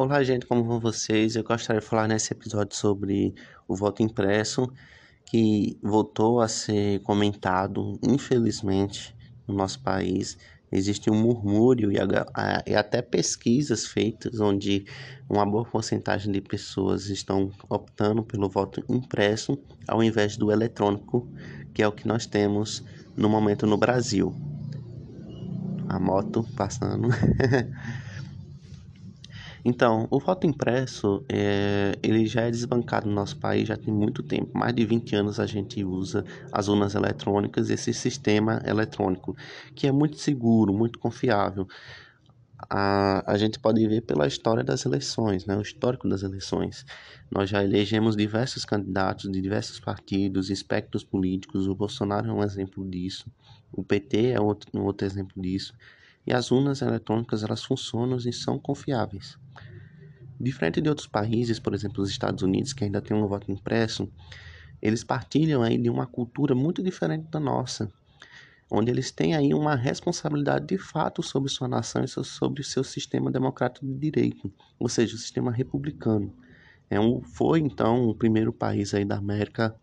Olá, gente, como vão vocês? Eu gostaria de falar nesse episódio sobre o voto impresso, que voltou a ser comentado, infelizmente, no nosso país. Existe um murmúrio e, a, e até pesquisas feitas onde uma boa porcentagem de pessoas estão optando pelo voto impresso ao invés do eletrônico, que é o que nós temos no momento no Brasil. A moto passando. Então, o voto impresso, é, ele já é desbancado no nosso país já tem muito tempo. Mais de 20 anos a gente usa as urnas eletrônicas, esse sistema eletrônico, que é muito seguro, muito confiável. A, a gente pode ver pela história das eleições, né, o histórico das eleições. Nós já elegemos diversos candidatos de diversos partidos, espectros políticos. O Bolsonaro é um exemplo disso. O PT é outro, um outro exemplo disso. E as urnas eletrônicas elas funcionam e são confiáveis. Diferente de outros países, por exemplo, os Estados Unidos, que ainda tem um voto impresso, eles partilham aí de uma cultura muito diferente da nossa, onde eles têm aí uma responsabilidade de fato sobre sua nação e sobre o seu sistema democrático de direito, ou seja, o sistema republicano. É um, foi então o primeiro país aí da América,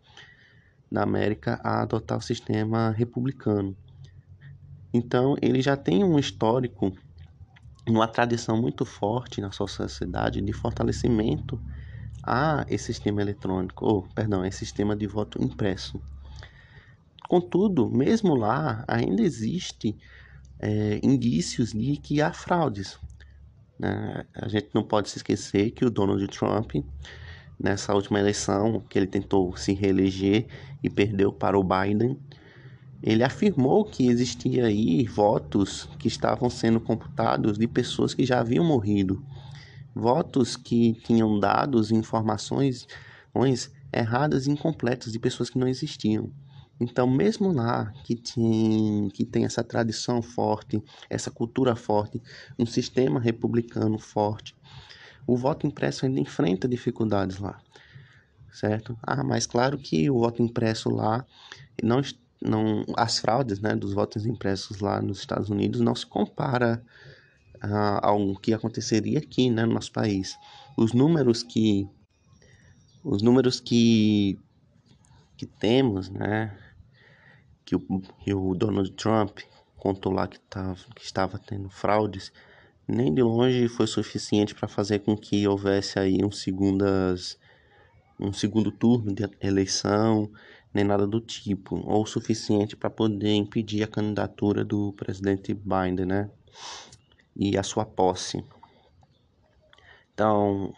da América a adotar o sistema republicano. Então, ele já tem um histórico uma tradição muito forte na sociedade de fortalecimento a esse sistema eletrônico, ou, perdão, esse sistema de voto impresso. Contudo, mesmo lá, ainda existe é, indícios de que há fraudes. Né? A gente não pode se esquecer que o Donald Trump, nessa última eleição, que ele tentou se reeleger e perdeu para o Biden, ele afirmou que existia aí votos que estavam sendo computados de pessoas que já haviam morrido, votos que tinham dados e informações erradas e incompletas de pessoas que não existiam. Então, mesmo lá que tem, que tem essa tradição forte, essa cultura forte, um sistema republicano forte, o voto impresso ainda enfrenta dificuldades lá, certo? Ah, mas claro que o voto impresso lá não não as fraudes né, dos votos impressos lá nos Estados Unidos não se compara uh, ao que aconteceria aqui né, no nosso país. Os números que os números que que temos, né, que o, que o Donald Trump contou lá que, tava, que estava tendo fraudes, nem de longe foi suficiente para fazer com que houvesse aí um segundas um segundo turno de eleição nem nada do tipo, ou o suficiente para poder impedir a candidatura do presidente Biden, né? E a sua posse. Então,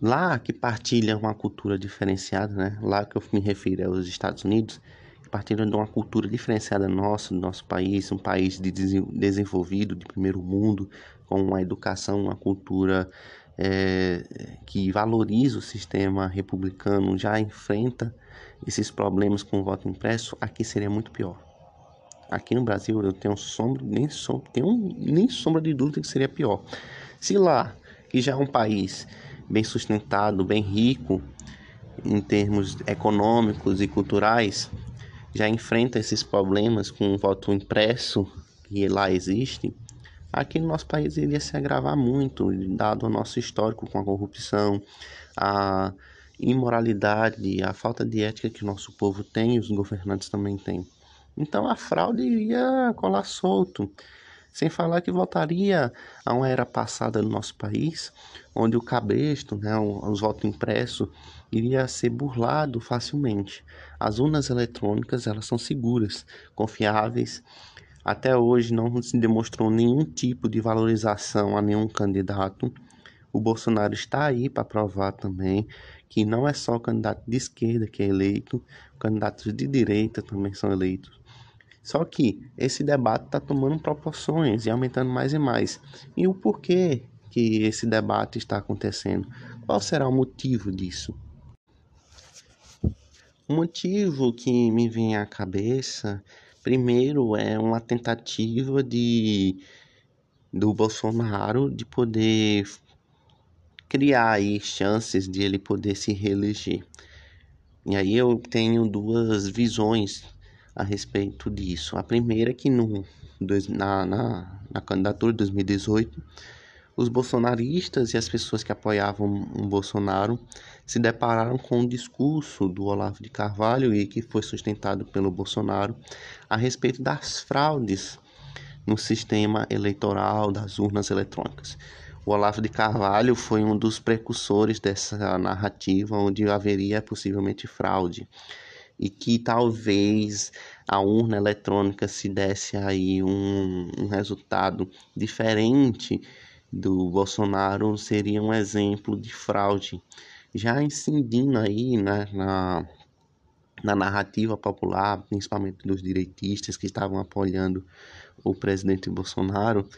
lá que partilha uma cultura diferenciada, né? Lá que eu me refiro é os Estados Unidos, que partilham de uma cultura diferenciada nossa, do nosso país, um país de desenvolvido, de primeiro mundo, com uma educação, uma cultura é, que valoriza o sistema republicano, já enfrenta esses problemas com o voto impresso, aqui seria muito pior. Aqui no Brasil eu tenho sombra, nem, sombra, tenho nem sombra de dúvida que seria pior. Se lá, que já é um país bem sustentado, bem rico em termos econômicos e culturais, já enfrenta esses problemas com o voto impresso que lá existe, aqui no nosso país iria se agravar muito, dado o nosso histórico com a corrupção, a imoralidade, a falta de ética que o nosso povo tem e os governantes também têm. Então a fraude iria colar solto. Sem falar que voltaria a uma era passada no nosso país, onde o cabresto, né, os votos impressos, iria ser burlado facilmente. As urnas eletrônicas elas são seguras, confiáveis. Até hoje não se demonstrou nenhum tipo de valorização a nenhum candidato. O Bolsonaro está aí para provar também que não é só o candidato de esquerda que é eleito, candidatos de direita também são eleitos. Só que esse debate está tomando proporções e aumentando mais e mais. E o porquê que esse debate está acontecendo? Qual será o motivo disso? O motivo que me vem à cabeça, primeiro, é uma tentativa de do Bolsonaro de poder criar aí chances de ele poder se reeleger. E aí eu tenho duas visões a respeito disso. A primeira é que no, na, na, na candidatura de 2018, os bolsonaristas e as pessoas que apoiavam o Bolsonaro se depararam com um discurso do Olavo de Carvalho e que foi sustentado pelo Bolsonaro a respeito das fraudes no sistema eleitoral das urnas eletrônicas. O Olavo de Carvalho foi um dos precursores dessa narrativa onde haveria possivelmente fraude e que talvez a urna eletrônica se desse aí um, um resultado diferente do Bolsonaro seria um exemplo de fraude. Já incidindo aí né, na, na narrativa popular, principalmente dos direitistas que estavam apoiando o presidente Bolsonaro,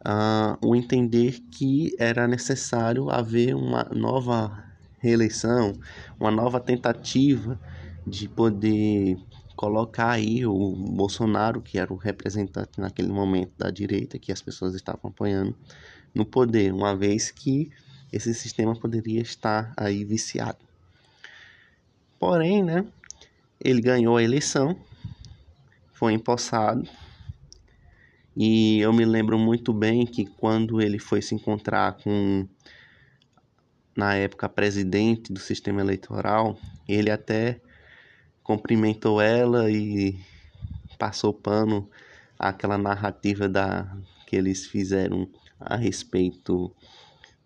uh, o entender que era necessário haver uma nova reeleição, uma nova tentativa de poder colocar aí o Bolsonaro, que era o representante naquele momento da direita, que as pessoas estavam apoiando, no poder, uma vez que esse sistema poderia estar aí viciado. Porém, né, ele ganhou a eleição, foi empossado, e eu me lembro muito bem que quando ele foi se encontrar com, na época, presidente do sistema eleitoral, ele até cumprimentou ela e passou pano àquela narrativa da que eles fizeram a respeito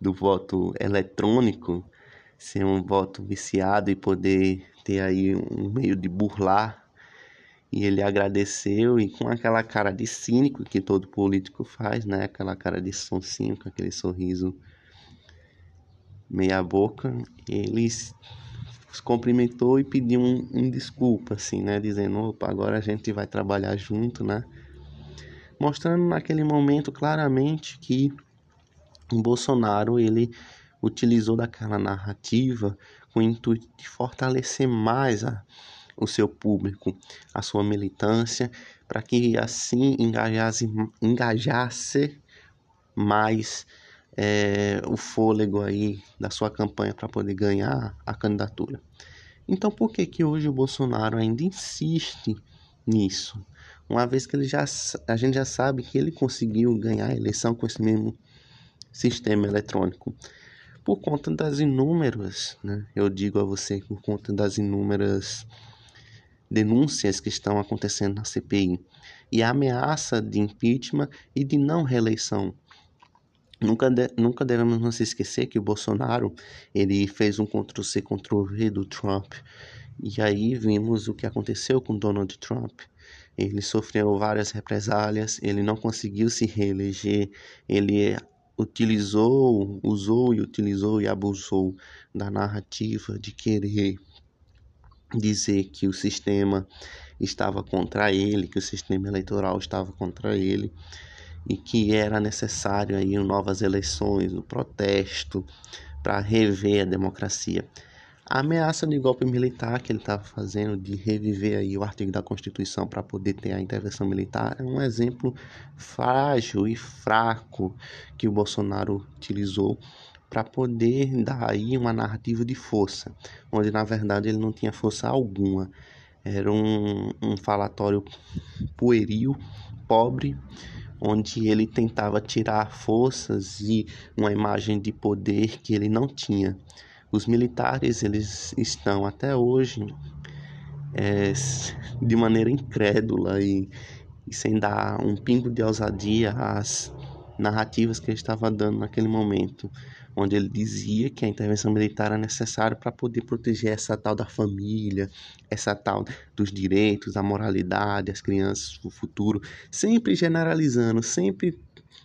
do voto eletrônico ser um voto viciado e poder ter aí um meio de burlar e ele agradeceu e com aquela cara de cínico que todo político faz, né? Aquela cara de sonsinho, com aquele sorriso meia boca, eles os cumprimentou e pediu um, um desculpa, assim, né? Dizendo, opa, agora a gente vai trabalhar junto, né? Mostrando naquele momento claramente que o Bolsonaro, ele utilizou daquela narrativa com o intuito de fortalecer mais a, o seu público, a sua militância, para que assim engajasse, engajasse mais é, o fôlego aí da sua campanha para poder ganhar a candidatura. Então, por que que hoje o Bolsonaro ainda insiste nisso? Uma vez que ele já, a gente já sabe que ele conseguiu ganhar a eleição com esse mesmo sistema eletrônico. Por conta das inúmeras, né, eu digo a você, por conta das inúmeras denúncias que estão acontecendo na CPI e a ameaça de impeachment e de não reeleição Nunca, de, nunca devemos nos esquecer que o Bolsonaro ele fez um Ctrl-C, Ctrl-V do Trump. E aí vimos o que aconteceu com Donald Trump. Ele sofreu várias represálias, ele não conseguiu se reeleger, ele utilizou, usou e utilizou e abusou da narrativa de querer dizer que o sistema estava contra ele, que o sistema eleitoral estava contra ele e que era necessário aí novas eleições, o protesto para rever a democracia. A ameaça de golpe militar que ele estava fazendo de reviver aí o artigo da Constituição para poder ter a intervenção militar é um exemplo frágil e fraco que o Bolsonaro utilizou para poder dar aí uma narrativa de força, onde na verdade ele não tinha força alguma. Era um, um falatório pueril, pobre, onde ele tentava tirar forças e uma imagem de poder que ele não tinha. Os militares eles estão até hoje é, de maneira incrédula e, e sem dar um pingo de ousadia às narrativas que ele estava dando naquele momento onde ele dizia que a intervenção militar era necessária para poder proteger essa tal da família, essa tal dos direitos, a moralidade, as crianças, o futuro, sempre generalizando, sempre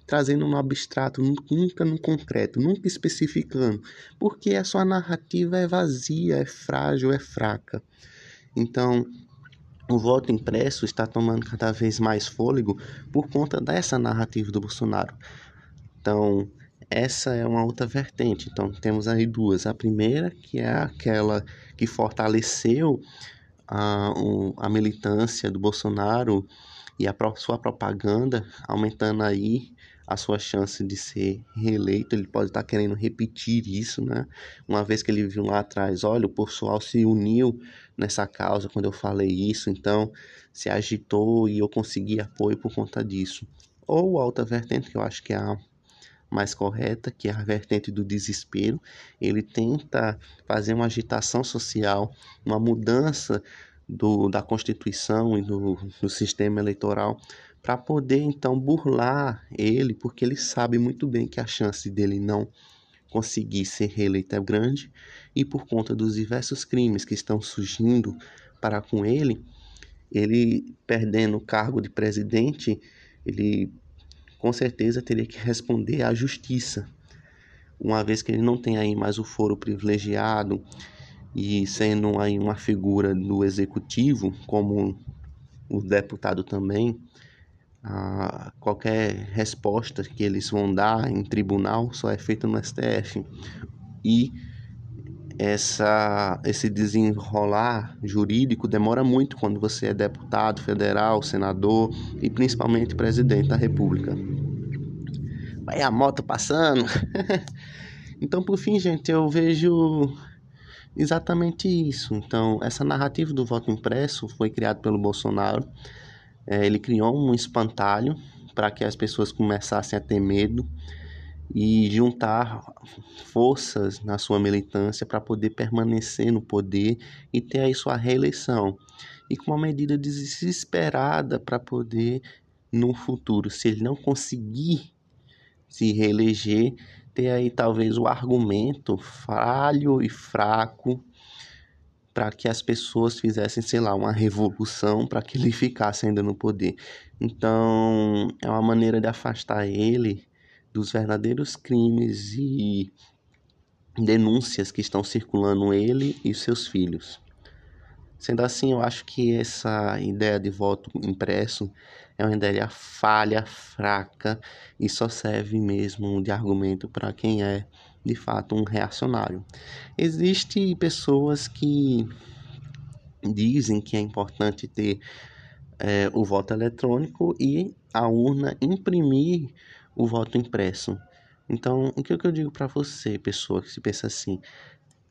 trazendo no abstrato, nunca no concreto, nunca especificando, porque a sua narrativa é vazia, é frágil, é fraca. Então, o voto impresso está tomando cada vez mais fôlego por conta dessa narrativa do Bolsonaro. Então, essa é uma outra vertente. Então, temos aí duas. A primeira, que é aquela que fortaleceu a, a militância do Bolsonaro e a sua propaganda, aumentando aí a sua chance de ser reeleito. Ele pode estar querendo repetir isso, né? Uma vez que ele viu lá atrás, olha, o pessoal se uniu nessa causa quando eu falei isso, então se agitou e eu consegui apoio por conta disso. Ou a outra vertente, que eu acho que é a mais correta, que é a vertente do desespero. Ele tenta fazer uma agitação social, uma mudança do, da Constituição e do, do sistema eleitoral para poder então burlar ele, porque ele sabe muito bem que a chance dele não conseguir ser reeleito é grande e por conta dos diversos crimes que estão surgindo para com ele, ele perdendo o cargo de presidente, ele com certeza teria que responder à justiça, uma vez que ele não tem aí mais o foro privilegiado e sendo aí uma figura do executivo, como o deputado também, a qualquer resposta que eles vão dar em tribunal só é feita no STF. E essa, esse desenrolar jurídico demora muito quando você é deputado federal, senador e principalmente presidente da República. Vai a moto passando. então, por fim, gente, eu vejo exatamente isso. Então, essa narrativa do voto impresso foi criada pelo Bolsonaro é, ele criou um espantalho para que as pessoas começassem a ter medo e juntar forças na sua militância para poder permanecer no poder e ter aí sua reeleição. E com uma medida desesperada para poder, no futuro, se ele não conseguir se reeleger, ter aí talvez o argumento falho e fraco para que as pessoas fizessem, sei lá, uma revolução para que ele ficasse ainda no poder. Então, é uma maneira de afastar ele dos verdadeiros crimes e denúncias que estão circulando ele e seus filhos. Sendo assim, eu acho que essa ideia de voto impresso é uma ideia falha, fraca e só serve mesmo de argumento para quem é de fato um reacionário. Existem pessoas que dizem que é importante ter é, o voto eletrônico e a urna imprimir o voto impresso. Então, o que eu digo para você, pessoa que se pensa assim,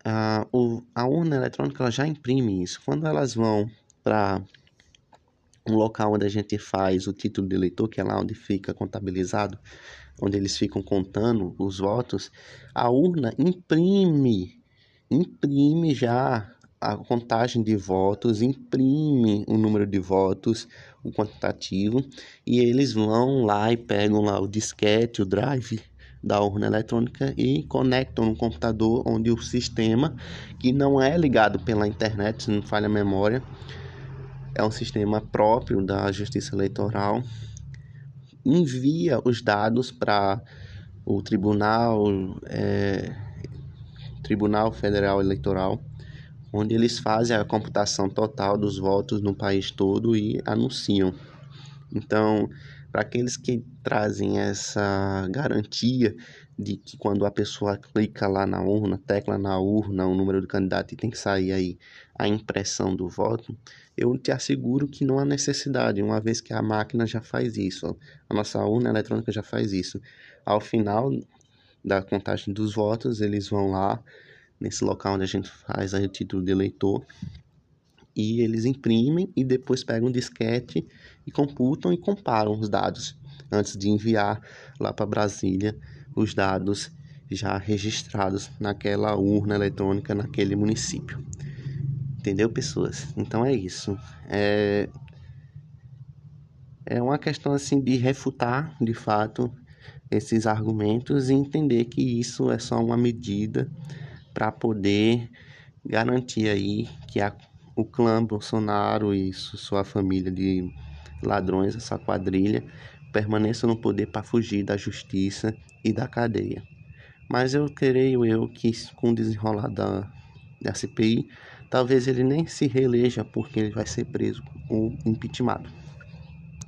a, a urna eletrônica ela já imprime isso. Quando elas vão para um local onde a gente faz o título de eleitor, que é lá onde fica contabilizado, onde eles ficam contando os votos, a urna imprime, imprime já a contagem de votos, imprime o número de votos, o quantitativo, e eles vão lá e pegam lá o disquete, o drive da urna eletrônica e conectam no computador onde o sistema, que não é ligado pela internet, se não falha a memória, é um sistema próprio da Justiça Eleitoral, envia os dados para o Tribunal, é, Tribunal Federal Eleitoral, onde eles fazem a computação total dos votos no país todo e anunciam. Então, para aqueles que trazem essa garantia de que quando a pessoa clica lá na urna, tecla na urna o número do candidato e tem que sair aí a impressão do voto, eu te asseguro que não há necessidade, uma vez que a máquina já faz isso, a nossa urna eletrônica já faz isso. Ao final da contagem dos votos, eles vão lá nesse local onde a gente faz aí o título de eleitor e eles imprimem e depois pegam um disquete e computam e comparam os dados antes de enviar lá para Brasília os dados já registrados naquela urna eletrônica naquele município. Entendeu, pessoas? Então é isso. É, é uma questão assim de refutar, de fato, esses argumentos e entender que isso é só uma medida para poder garantir aí que a, o clã Bolsonaro e sua família de ladrões, essa quadrilha, permaneça no poder para fugir da justiça e da cadeia. Mas eu creio eu que com o desenrolar da, da CPI Talvez ele nem se reeleja porque ele vai ser preso ou impeachmentado.